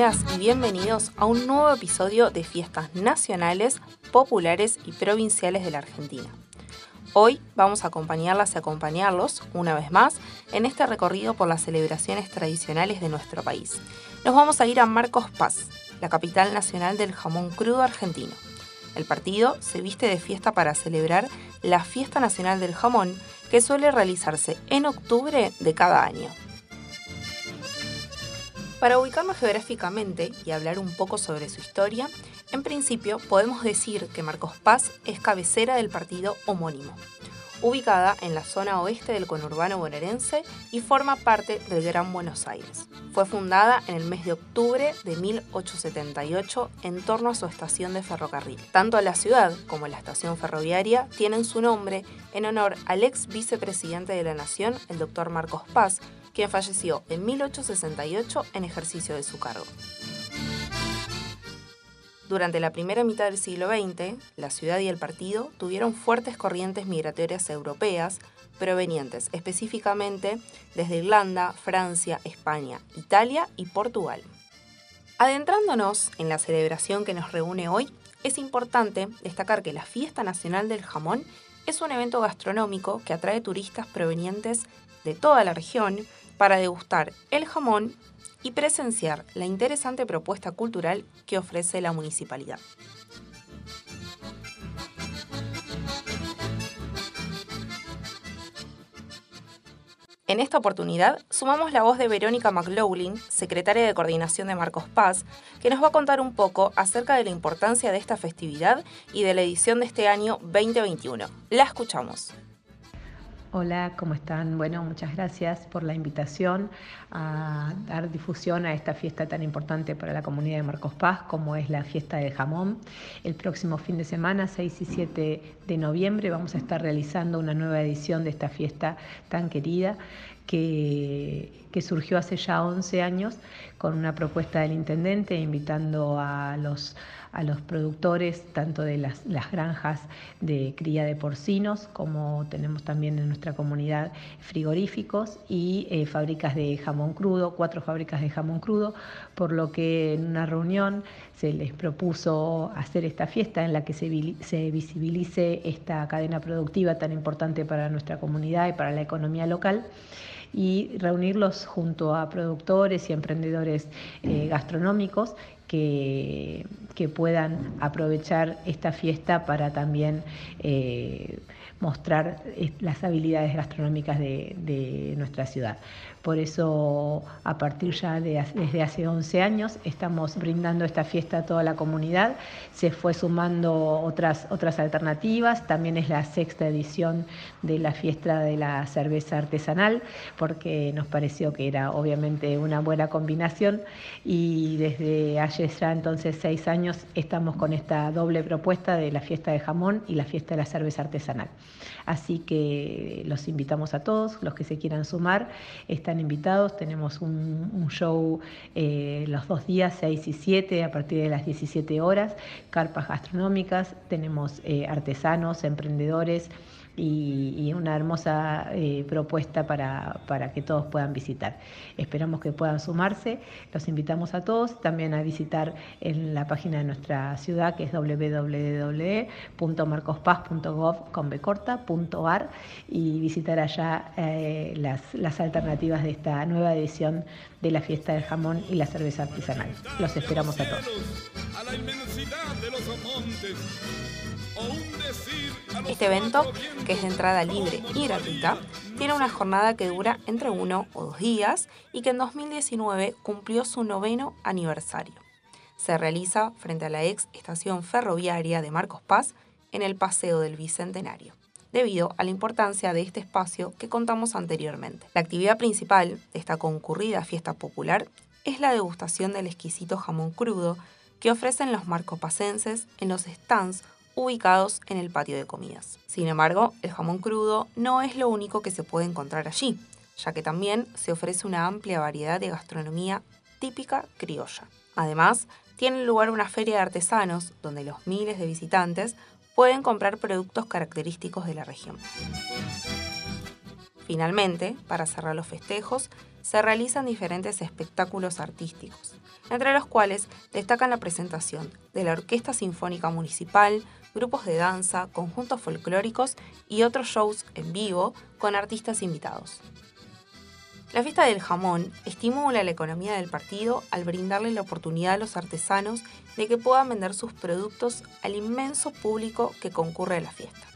y bienvenidos a un nuevo episodio de Fiestas Nacionales, Populares y Provinciales de la Argentina. Hoy vamos a acompañarlas y acompañarlos, una vez más, en este recorrido por las celebraciones tradicionales de nuestro país. Nos vamos a ir a Marcos Paz, la capital nacional del jamón crudo argentino. El partido se viste de fiesta para celebrar la Fiesta Nacional del Jamón, que suele realizarse en octubre de cada año. Para ubicarnos geográficamente y hablar un poco sobre su historia, en principio podemos decir que Marcos Paz es cabecera del partido homónimo, ubicada en la zona oeste del conurbano bonaerense y forma parte del Gran Buenos Aires. Fue fundada en el mes de octubre de 1878 en torno a su estación de ferrocarril. Tanto la ciudad como la estación ferroviaria tienen su nombre en honor al ex vicepresidente de la Nación, el doctor Marcos Paz, quien falleció en 1868 en ejercicio de su cargo. Durante la primera mitad del siglo XX, la ciudad y el partido tuvieron fuertes corrientes migratorias europeas provenientes específicamente desde Irlanda, Francia, España, Italia y Portugal. Adentrándonos en la celebración que nos reúne hoy, es importante destacar que la Fiesta Nacional del Jamón es un evento gastronómico que atrae turistas provenientes de toda la región para degustar el jamón y presenciar la interesante propuesta cultural que ofrece la municipalidad. En esta oportunidad sumamos la voz de Verónica McLaughlin, secretaria de Coordinación de Marcos Paz, que nos va a contar un poco acerca de la importancia de esta festividad y de la edición de este año 2021. La escuchamos. Hola, ¿cómo están? Bueno, muchas gracias por la invitación a dar difusión a esta fiesta tan importante para la comunidad de Marcos Paz como es la fiesta del jamón. El próximo fin de semana, 6 y 7 de noviembre, vamos a estar realizando una nueva edición de esta fiesta tan querida que, surgió hace ya 11 años con una propuesta del intendente invitando a los a los productores tanto de las, granjas de cría de porcinos como tenemos también en nuestra comunidad frigoríficos y eh, fábricas de jamón crudo, cuatro fábricas de jamón crudo, por lo que en una reunión se les propuso hacer esta fiesta en la que se, se visibilice esta cadena productiva tan importante para nuestra comunidad y para la economía local y reunirlos junto a productores y emprendedores eh, gastronómicos que, puedan aprovechar esta fiesta para también eh, mostrar las habilidades gastronómicas de, de, nuestra ciudad. Por eso, a partir ya de desde hace 11 años, estamos brindando esta fiesta a toda la comunidad. Se fue sumando otras, otras alternativas. También es la sexta edición de la fiesta de la cerveza artesanal, porque nos pareció que era obviamente una buena combinación. Y desde ayer ya entonces seis años estamos con esta doble propuesta de la fiesta de jamón y la fiesta de la cerveza artesanal. Así que los invitamos a todos, los que se quieran sumar están invitados. Tenemos un, show eh, los dos días, 6 y 7, a partir de las 17 horas, carpas gastronómicas, tenemos eh, artesanos, emprendedores y, una hermosa eh, propuesta para, para, que todos puedan visitar. Esperamos que puedan sumarse, los invitamos a todos también a visitar en la página de nuestra ciudad que es www.marcospaz.gov.ar y visitar allá eh, las, las alternativas de esta nueva edición de la fiesta del jamón y la cerveza artesanal. Los esperamos a todos. Este evento, es de entrada libre y gratuita, tiene una jornada que dura entre uno o dos días y que en 2019 cumplió su noveno aniversario. Se realiza frente a la ex estación ferroviaria de Marcos Paz en el Paseo del Bicentenario, debido a la importancia de este espacio que contamos anteriormente. La actividad principal de esta concurrida fiesta popular es la degustación del exquisito jamón crudo que ofrecen los marcopacenses en los stands ubicados en el patio de comidas. Sin embargo, el jamón crudo no es lo único que se puede encontrar allí, ya que también se ofrece una amplia variedad de gastronomía típica criolla. Además, tiene lugar una feria de artesanos donde los miles de visitantes pueden comprar productos característicos de la región. Finalmente, para cerrar los festejos, se realizan diferentes espectáculos artísticos, entre los cuales destacan la presentación de la Orquesta Sinfónica Municipal, grupos de danza, conjuntos folclóricos y otros shows en vivo con artistas invitados. La fiesta del jamón estimula la economía del partido al brindarle la oportunidad a los artesanos de que puedan vender sus productos al inmenso público que concurre a la fiesta.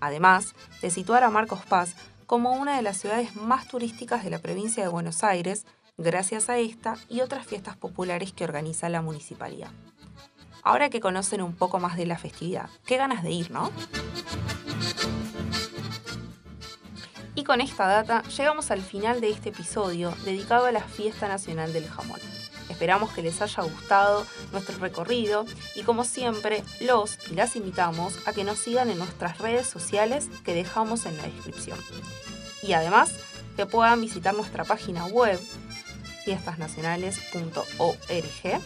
Además de situar a Marcos Paz como una de las ciudades más turísticas de la provincia de Buenos Aires, gracias a esta y otras fiestas populares que organiza la municipalidad. Ahora que conocen un poco más de la festividad, qué ganas de ir, ¿no? Y con esta data llegamos al final de este episodio dedicado a la Fiesta Nacional del Jamón. Esperamos que les haya gustado nuestro recorrido y como siempre los y las invitamos a que nos sigan en nuestras redes sociales que dejamos en la descripción. Y además que puedan visitar nuestra página web fiestasnacionales.org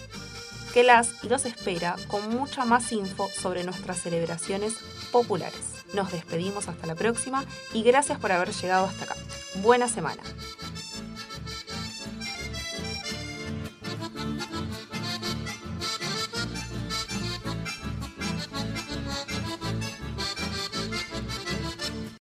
que las y los espera con mucha más info sobre nuestras celebraciones populares. Nos despedimos hasta la próxima y gracias por haber llegado hasta acá. Buena semana.